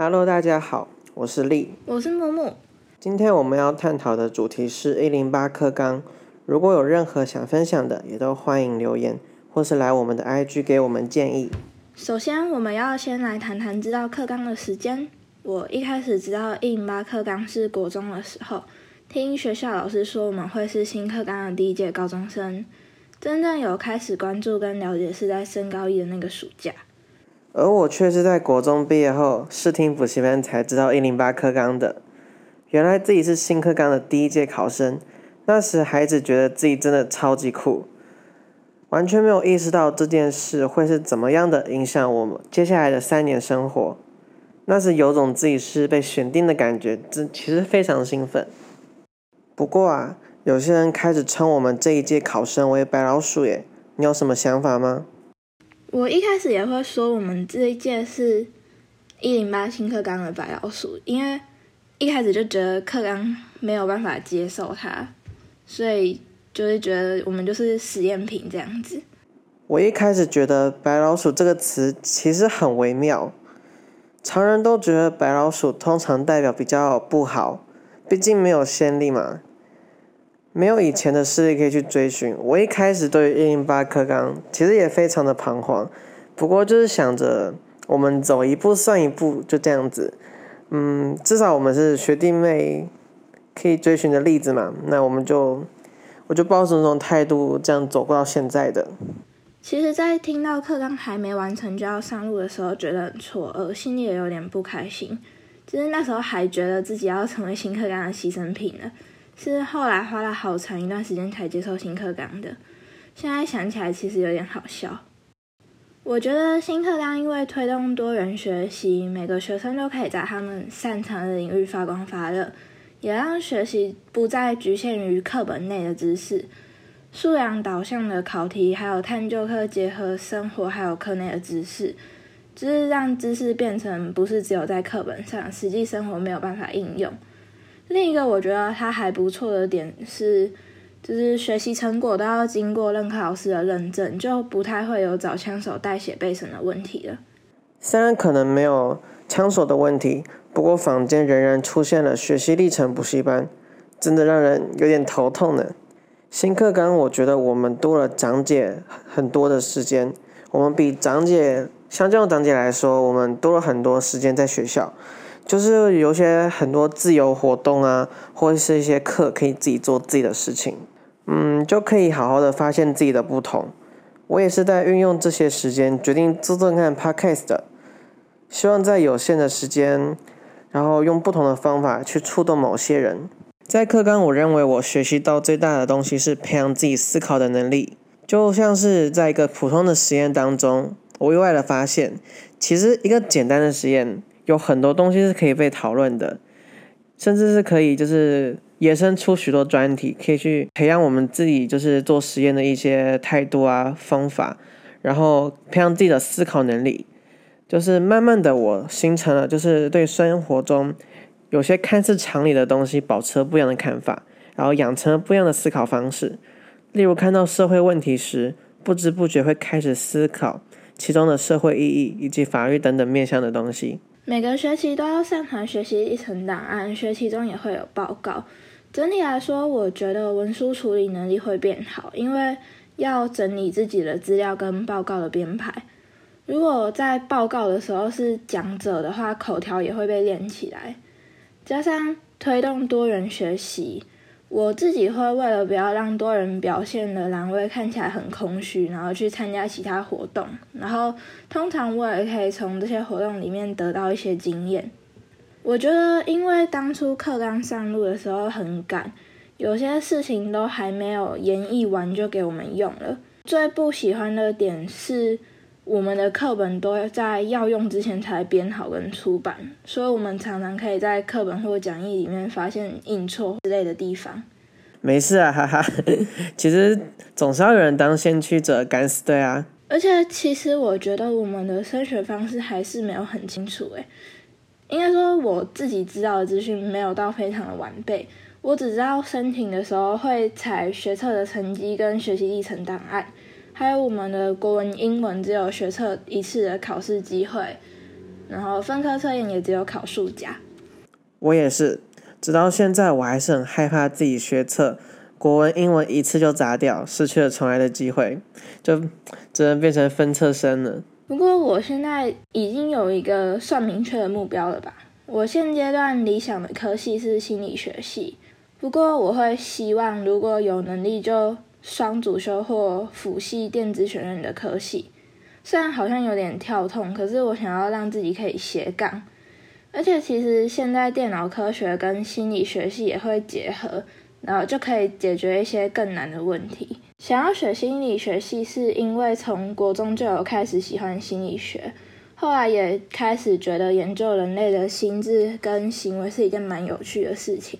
Hello，大家好，我是丽。我是木木。今天我们要探讨的主题是一零八课纲。如果有任何想分享的，也都欢迎留言，或是来我们的 IG 给我们建议。首先，我们要先来谈谈知道课纲的时间。我一开始知道一零八课纲是国中的时候，听学校老师说我们会是新课纲的第一届高中生。真正有开始关注跟了解是在升高一的那个暑假，而我却是在国中毕业后试听补习班才知道一零八课纲的。原来自己是新课纲的第一届考生，那时孩子觉得自己真的超级酷，完全没有意识到这件事会是怎么样的影响我们接下来的三年生活。那时有种自己是被选定的感觉，这其实非常兴奋。不过啊。有些人开始称我们这一届考生为“白老鼠”耶，你有什么想法吗？我一开始也会说我们这一届是一零八新课纲的白老鼠，因为一开始就觉得课纲没有办法接受它，所以就是觉得我们就是实验品这样子。我一开始觉得“白老鼠”这个词其实很微妙，常人都觉得白老鼠通常代表比较不好，毕竟没有先例嘛。没有以前的势力可以去追寻。我一开始对于一零八课纲其实也非常的彷徨，不过就是想着我们走一步算一步，就这样子。嗯，至少我们是学弟妹可以追寻的例子嘛。那我们就我就抱着这种态度这样走过到现在的。其实，在听到课纲还没完成就要上路的时候，觉得很错愕，心里也有点不开心。就是那时候还觉得自己要成为新课纲的牺牲品了。是后来花了好长一段时间才接受新课纲的，现在想起来其实有点好笑。我觉得新课纲因为推动多元学习，每个学生都可以在他们擅长的领域发光发热，也让学习不再局限于课本内的知识，素养导向的考题，还有探究课结合生活还有课内的知识，就是让知识变成不是只有在课本上，实际生活没有办法应用。另一个我觉得它还不错的点是，就是学习成果都要经过任课老师的认证，就不太会有找枪手代写背审的问题了。虽然可能没有枪手的问题，不过坊间仍然出现了学习历程补习班，真的让人有点头痛呢。新课纲我觉得我们多了讲解很多的时间，我们比讲解相较讲解来说，我们多了很多时间在学校。就是有些很多自由活动啊，或者是一些课可以自己做自己的事情，嗯，就可以好好的发现自己的不同。我也是在运用这些时间决定做做看 podcast 的，希望在有限的时间，然后用不同的方法去触动某些人。在课纲，我认为我学习到最大的东西是培养自己思考的能力，就像是在一个普通的实验当中，我意外的发现，其实一个简单的实验。有很多东西是可以被讨论的，甚至是可以就是衍生出许多专题，可以去培养我们自己就是做实验的一些态度啊方法，然后培养自己的思考能力。就是慢慢的，我形成了就是对生活中有些看似常理的东西保持了不一样的看法，然后养成了不一样的思考方式。例如看到社会问题时，不知不觉会开始思考其中的社会意义以及法律等等面向的东西。每个学期都要上传学习历程档案，学期中也会有报告。整体来说，我觉得文书处理能力会变好，因为要整理自己的资料跟报告的编排。如果在报告的时候是讲者的话，口条也会被练起来。加上推动多元学习。我自己会为了不要让多人表现的栏位看起来很空虚，然后去参加其他活动。然后通常我也可以从这些活动里面得到一些经验。我觉得，因为当初课刚上路的时候很赶，有些事情都还没有演绎完就给我们用了。最不喜欢的点是。我们的课本都要在要用之前才编好跟出版，所以我们常常可以在课本或讲义里面发现印错之类的地方。没事啊，哈哈，其实总是要有人当先驱者，敢死队啊。而且其实我觉得我们的升学方式还是没有很清楚，诶，应该说我自己知道的资讯没有到非常的完备，我只知道申请的时候会采学测的成绩跟学习历程档案。还有我们的国文、英文只有学测一次的考试机会，然后分科测验也只有考数甲。我也是，直到现在我还是很害怕自己学测国文、英文一次就砸掉，失去了重来的机会，就只能变成分测生了。不过我现在已经有一个算明确的目标了吧？我现阶段理想的科系是心理学系，不过我会希望如果有能力就双主修或辅系电子学院的科系。虽然好像有点跳痛，可是我想要让自己可以斜杠，而且其实现在电脑科学跟心理学系也会结合，然后就可以解决一些更难的问题。想要学心理学系，是因为从国中就有开始喜欢心理学，后来也开始觉得研究人类的心智跟行为是一件蛮有趣的事情。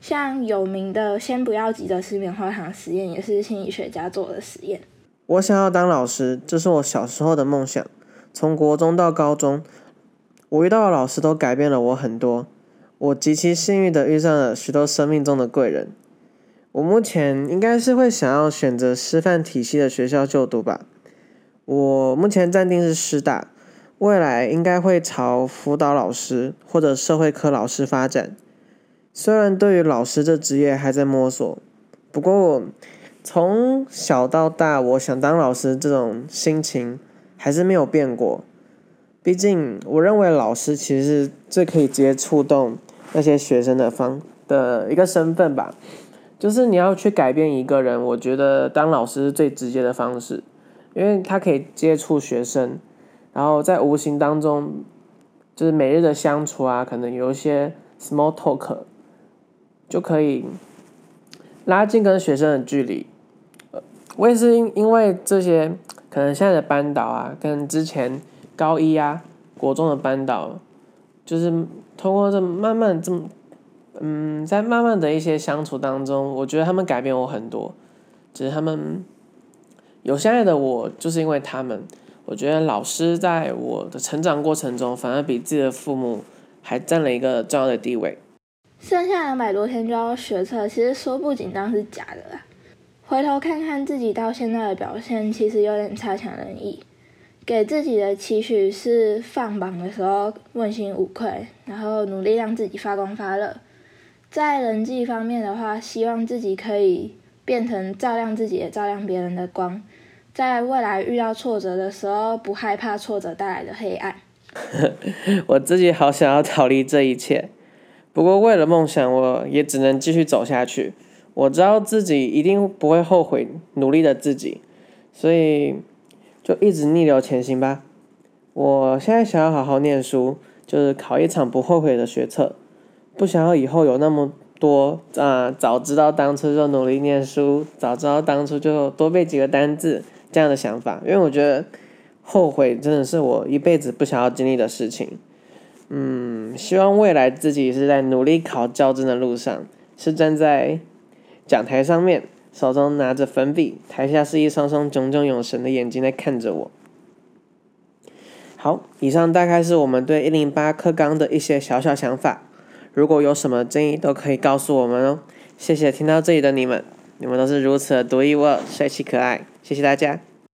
像有名的“先不要急着吃棉花糖”实验，也是心理学家做的实验。我想要当老师，这是我小时候的梦想。从国中到高中，我遇到的老师都改变了我很多。我极其幸运的遇上了许多生命中的贵人。我目前应该是会想要选择师范体系的学校就读吧。我目前暂定是师大，未来应该会朝辅导老师或者社会科老师发展。虽然对于老师这职业还在摸索，不过。从小到大，我想当老师这种心情还是没有变过。毕竟，我认为老师其实是最可以直接触动那些学生的方的一个身份吧。就是你要去改变一个人，我觉得当老师是最直接的方式，因为他可以接触学生，然后在无形当中，就是每日的相处啊，可能有一些 small talk，就可以拉近跟学生的距离。我也是因因为这些，可能现在的班导啊，跟之前高一啊、国中的班导，就是通过这慢慢这么，嗯，在慢慢的一些相处当中，我觉得他们改变我很多。只是他们有现在的我，就是因为他们。我觉得老师在我的成长过程中，反而比自己的父母还占了一个重要的地位。剩下两百多天就要学测，其实说不紧张是假的啦。回头看看自己到现在的表现，其实有点差强人意。给自己的期许是放榜的时候问心无愧，然后努力让自己发光发热。在人际方面的话，希望自己可以变成照亮自己也照亮别人的光，在未来遇到挫折的时候，不害怕挫折带来的黑暗。我自己好想要逃离这一切，不过为了梦想，我也只能继续走下去。我知道自己一定不会后悔努力的自己，所以就一直逆流前行吧。我现在想要好好念书，就是考一场不后悔的学测，不想要以后有那么多啊，早知道当初就努力念书，早知道当初就多背几个单字这样的想法，因为我觉得后悔真的是我一辈子不想要经历的事情。嗯，希望未来自己是在努力考教资的路上，是站在。讲台上面，手中拿着粉笔，台下是一双双炯炯有神的眼睛在看着我。好，以上大概是我们对一零八课纲的一些小小想法。如果有什么建议，都可以告诉我们哦。谢谢听到这里的你们，你们都是如此的独一无二、帅气可爱。谢谢大家。